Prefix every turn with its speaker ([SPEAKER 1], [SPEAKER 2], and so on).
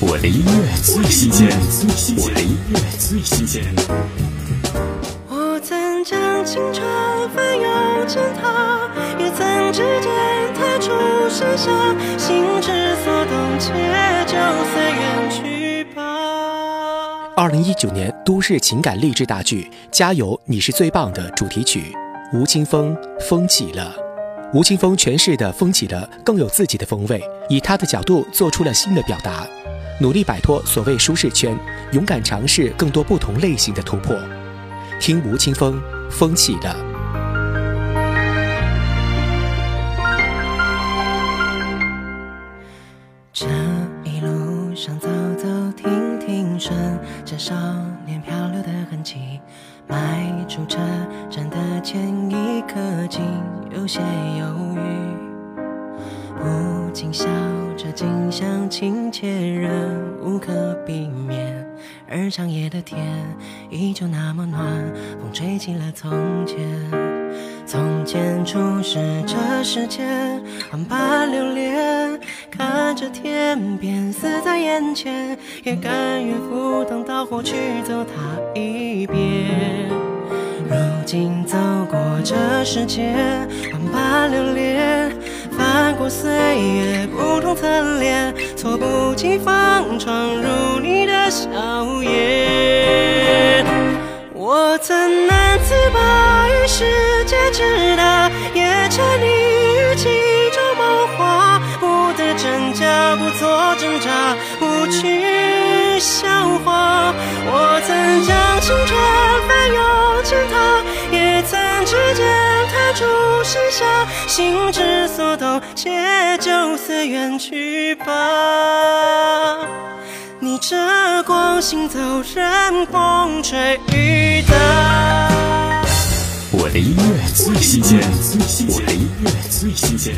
[SPEAKER 1] 我的音乐最新鲜，我的音乐最新鲜。
[SPEAKER 2] 我曾将青春翻涌成她，也曾指尖弹出盛夏，心之所动，且就随缘去吧。
[SPEAKER 3] 二零一九年都市情感励志大剧《加油，你是最棒的》主题曲，吴青峰《风起了》。吴青峰诠释的《风起了》更有自己的风味，以他的角度做出了新的表达，努力摆脱所谓舒适圈，勇敢尝试更多不同类型的突破。听吴青峰《风起的》。
[SPEAKER 2] 这一路上走走停停，顺着少年漂流的痕迹，迈出车站的前一刻，竟有些犹豫。不禁笑着，近乡情怯，仍无可避免。而长夜的天依旧那么暖，风吹起了从前。从前初识这世间，万般留恋，看着天边死在眼前，也甘愿赴汤蹈火去走它一遍。如今走过这世界，万般留恋，翻过岁月不同侧脸，措不及防闯入你的笑颜。我曾难自拔于世界之大，也沉溺于其中梦话，不得真假，不做挣扎，不去笑话。我曾将青春翻涌成她，也曾指尖弹出盛夏，心之所动，且就随缘去吧。逆着光行走，任风吹雨打。
[SPEAKER 1] 我的音乐最新鲜，我的音乐最新鲜。